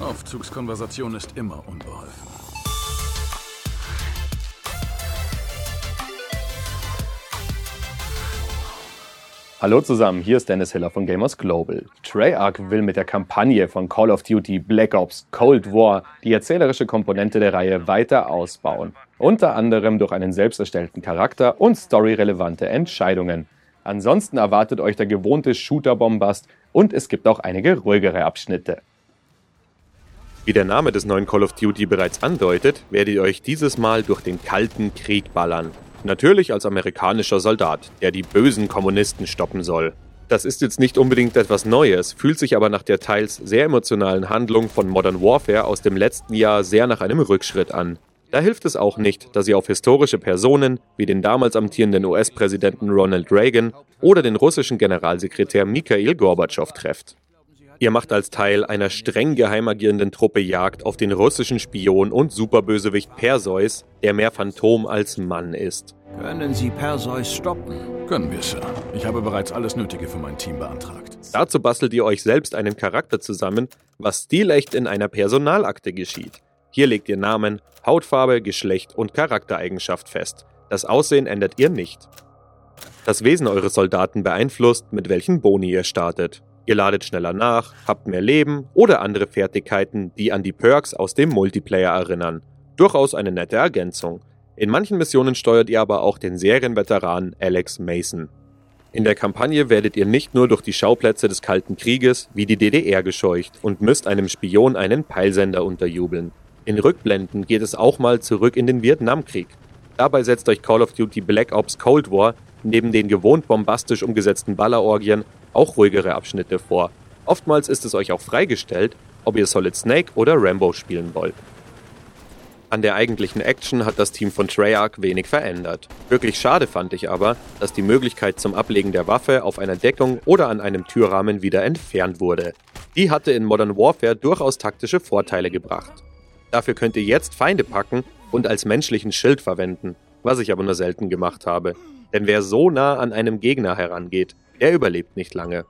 Aufzugskonversation ist immer unbeholfen. Hallo zusammen, hier ist Dennis Hiller von Gamers Global. Treyarch will mit der Kampagne von Call of Duty Black Ops Cold War die erzählerische Komponente der Reihe weiter ausbauen. Unter anderem durch einen selbst erstellten Charakter und storyrelevante Entscheidungen. Ansonsten erwartet euch der gewohnte Shooter-Bombast und es gibt auch einige ruhigere Abschnitte. Wie der Name des neuen Call of Duty bereits andeutet, werdet ihr euch dieses Mal durch den kalten Krieg ballern. Natürlich als amerikanischer Soldat, der die bösen Kommunisten stoppen soll. Das ist jetzt nicht unbedingt etwas Neues, fühlt sich aber nach der teils sehr emotionalen Handlung von Modern Warfare aus dem letzten Jahr sehr nach einem Rückschritt an. Da hilft es auch nicht, dass ihr auf historische Personen wie den damals amtierenden US-Präsidenten Ronald Reagan oder den russischen Generalsekretär Mikhail Gorbatschow trefft. Ihr macht als Teil einer streng geheim agierenden Truppe Jagd auf den russischen Spion und Superbösewicht Perseus, der mehr Phantom als Mann ist. Können Sie Perseus stoppen? Können wir, Sir. Ich habe bereits alles Nötige für mein Team beantragt. Dazu bastelt ihr euch selbst einen Charakter zusammen, was stilecht in einer Personalakte geschieht. Hier legt ihr Namen, Hautfarbe, Geschlecht und Charaktereigenschaft fest. Das Aussehen ändert ihr nicht. Das Wesen eures Soldaten beeinflusst, mit welchen Boni ihr startet. Ihr ladet schneller nach, habt mehr Leben oder andere Fertigkeiten, die an die Perks aus dem Multiplayer erinnern. Durchaus eine nette Ergänzung. In manchen Missionen steuert ihr aber auch den Serienveteran Alex Mason. In der Kampagne werdet ihr nicht nur durch die Schauplätze des Kalten Krieges wie die DDR gescheucht und müsst einem Spion einen Peilsender unterjubeln. In Rückblenden geht es auch mal zurück in den Vietnamkrieg. Dabei setzt euch Call of Duty Black Ops Cold War neben den gewohnt bombastisch umgesetzten Ballerorgien auch ruhigere Abschnitte vor. Oftmals ist es euch auch freigestellt, ob ihr Solid Snake oder Rambo spielen wollt. An der eigentlichen Action hat das Team von Treyarch wenig verändert. Wirklich schade fand ich aber, dass die Möglichkeit zum Ablegen der Waffe auf einer Deckung oder an einem Türrahmen wieder entfernt wurde. Die hatte in Modern Warfare durchaus taktische Vorteile gebracht. Dafür könnt ihr jetzt Feinde packen und als menschlichen Schild verwenden, was ich aber nur selten gemacht habe. Denn wer so nah an einem Gegner herangeht, er überlebt nicht lange.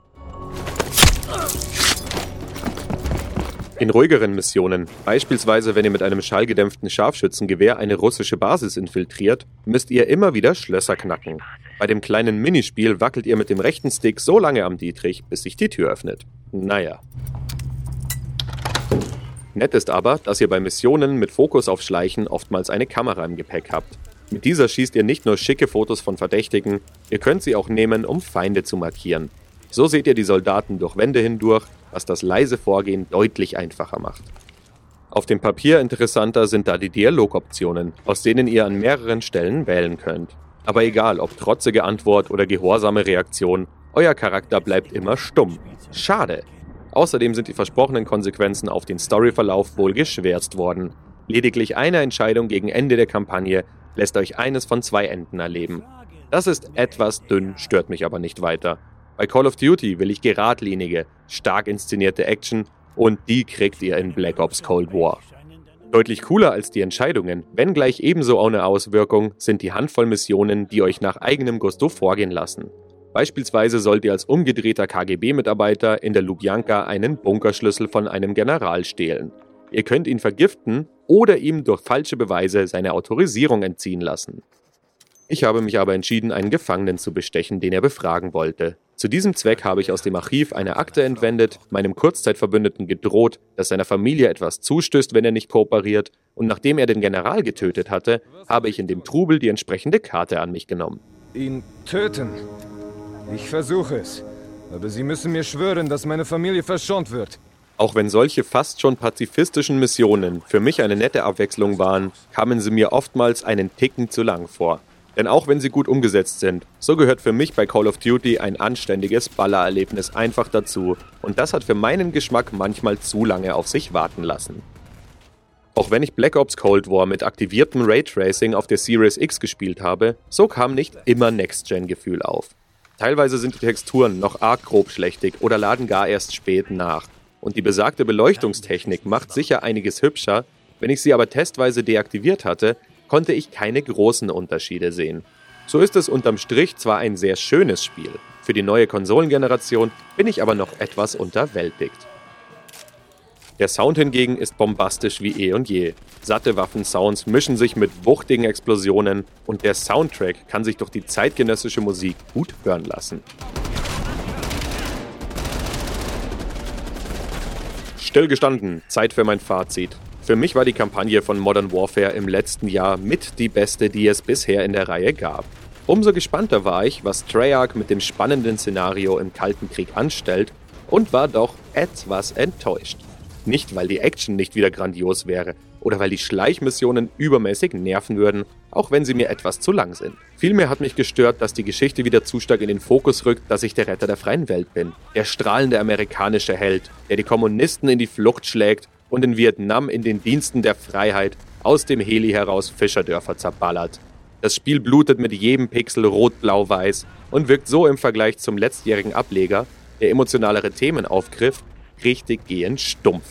In ruhigeren Missionen, beispielsweise wenn ihr mit einem schallgedämpften Scharfschützengewehr eine russische Basis infiltriert, müsst ihr immer wieder Schlösser knacken. Bei dem kleinen Minispiel wackelt ihr mit dem rechten Stick so lange am Dietrich, bis sich die Tür öffnet. Naja. Nett ist aber, dass ihr bei Missionen mit Fokus auf Schleichen oftmals eine Kamera im Gepäck habt. Mit dieser schießt ihr nicht nur schicke Fotos von Verdächtigen, ihr könnt sie auch nehmen, um Feinde zu markieren. So seht ihr die Soldaten durch Wände hindurch, was das leise Vorgehen deutlich einfacher macht. Auf dem Papier interessanter sind da die Dialogoptionen, aus denen ihr an mehreren Stellen wählen könnt. Aber egal, ob trotzige Antwort oder gehorsame Reaktion, euer Charakter bleibt immer stumm. Schade. Außerdem sind die versprochenen Konsequenzen auf den Storyverlauf wohl geschwärzt worden. Lediglich eine Entscheidung gegen Ende der Kampagne lässt euch eines von zwei Enden erleben. Das ist etwas dünn, stört mich aber nicht weiter. Bei Call of Duty will ich geradlinige, stark inszenierte Action und die kriegt ihr in Black Ops Cold War. Deutlich cooler als die Entscheidungen, wenn gleich ebenso ohne Auswirkung, sind die Handvoll Missionen, die euch nach eigenem Gusto vorgehen lassen. Beispielsweise sollt ihr als umgedrehter KGB-Mitarbeiter in der Lubjanka einen Bunkerschlüssel von einem General stehlen. Ihr könnt ihn vergiften oder ihm durch falsche Beweise seine Autorisierung entziehen lassen. Ich habe mich aber entschieden, einen Gefangenen zu bestechen, den er befragen wollte. Zu diesem Zweck habe ich aus dem Archiv eine Akte entwendet, meinem Kurzzeitverbündeten gedroht, dass seiner Familie etwas zustößt, wenn er nicht kooperiert, und nachdem er den General getötet hatte, habe ich in dem Trubel die entsprechende Karte an mich genommen. Ihn töten? Ich versuche es. Aber Sie müssen mir schwören, dass meine Familie verschont wird. Auch wenn solche fast schon pazifistischen Missionen für mich eine nette Abwechslung waren, kamen sie mir oftmals einen Ticken zu lang vor. Denn auch wenn sie gut umgesetzt sind, so gehört für mich bei Call of Duty ein anständiges Ballererlebnis einfach dazu. Und das hat für meinen Geschmack manchmal zu lange auf sich warten lassen. Auch wenn ich Black Ops Cold War mit aktiviertem Raytracing auf der Series X gespielt habe, so kam nicht immer Next-Gen-Gefühl auf. Teilweise sind die Texturen noch arg grobschlächtig oder laden gar erst spät nach. Und die besagte Beleuchtungstechnik macht sicher einiges hübscher, wenn ich sie aber testweise deaktiviert hatte, konnte ich keine großen Unterschiede sehen. So ist es unterm Strich zwar ein sehr schönes Spiel, Für die neue Konsolengeneration bin ich aber noch etwas unterwältigt. Der Sound hingegen ist bombastisch wie eh und je. Satte Waffensounds mischen sich mit wuchtigen Explosionen und der Soundtrack kann sich durch die zeitgenössische Musik gut hören lassen. Stillgestanden, Zeit für mein Fazit. Für mich war die Kampagne von Modern Warfare im letzten Jahr mit die beste, die es bisher in der Reihe gab. Umso gespannter war ich, was Treyarch mit dem spannenden Szenario im Kalten Krieg anstellt und war doch etwas enttäuscht. Nicht, weil die Action nicht wieder grandios wäre oder weil die Schleichmissionen übermäßig nerven würden, auch wenn sie mir etwas zu lang sind. Vielmehr hat mich gestört, dass die Geschichte wieder zu stark in den Fokus rückt, dass ich der Retter der freien Welt bin. Der strahlende amerikanische Held, der die Kommunisten in die Flucht schlägt und in Vietnam in den Diensten der Freiheit aus dem Heli heraus Fischerdörfer zerballert. Das Spiel blutet mit jedem Pixel rot, blau, weiß und wirkt so im Vergleich zum letztjährigen Ableger, der emotionalere Themen aufgriff, richtig gehend stumpf.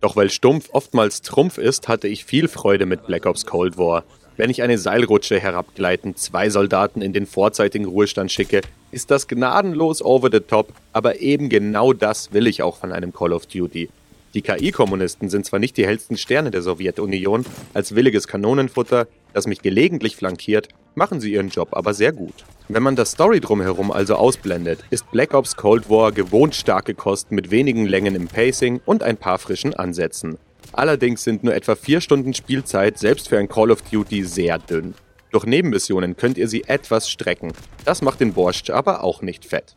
Doch weil stumpf oftmals Trumpf ist, hatte ich viel Freude mit Black Ops Cold War. Wenn ich eine Seilrutsche herabgleitend zwei Soldaten in den vorzeitigen Ruhestand schicke, ist das gnadenlos over the top, aber eben genau das will ich auch von einem Call of Duty. Die KI-Kommunisten sind zwar nicht die hellsten Sterne der Sowjetunion, als williges Kanonenfutter, das mich gelegentlich flankiert, machen sie ihren Job aber sehr gut. Wenn man das Story drumherum also ausblendet, ist Black Ops Cold War gewohnt starke Kost mit wenigen Längen im Pacing und ein paar frischen Ansätzen. Allerdings sind nur etwa vier Stunden Spielzeit selbst für ein Call of Duty sehr dünn. Durch Nebenmissionen könnt ihr sie etwas strecken. Das macht den Borscht aber auch nicht fett.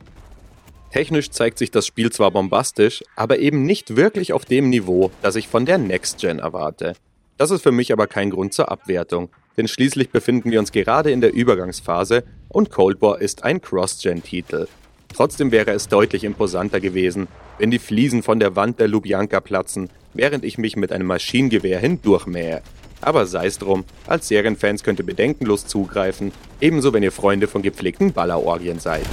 Technisch zeigt sich das Spiel zwar bombastisch, aber eben nicht wirklich auf dem Niveau, das ich von der Next Gen erwarte. Das ist für mich aber kein Grund zur Abwertung, denn schließlich befinden wir uns gerade in der Übergangsphase und Cold War ist ein Cross-Gen-Titel. Trotzdem wäre es deutlich imposanter gewesen, wenn die Fliesen von der Wand der Lubjanka platzen, während ich mich mit einem Maschinengewehr hindurchmähe. Aber sei's drum, als Serienfans könnt ihr bedenkenlos zugreifen, ebenso wenn ihr Freunde von gepflegten Ballerorgien seid.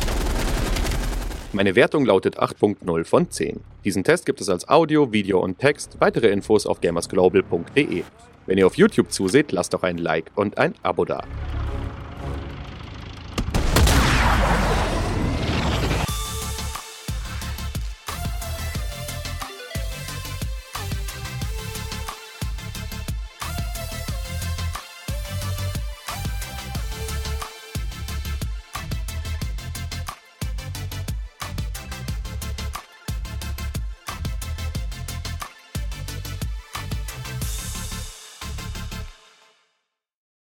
Meine Wertung lautet 8.0 von 10. Diesen Test gibt es als Audio, Video und Text. Weitere Infos auf gamersglobal.de. Wenn ihr auf YouTube zuseht, lasst doch ein Like und ein Abo da.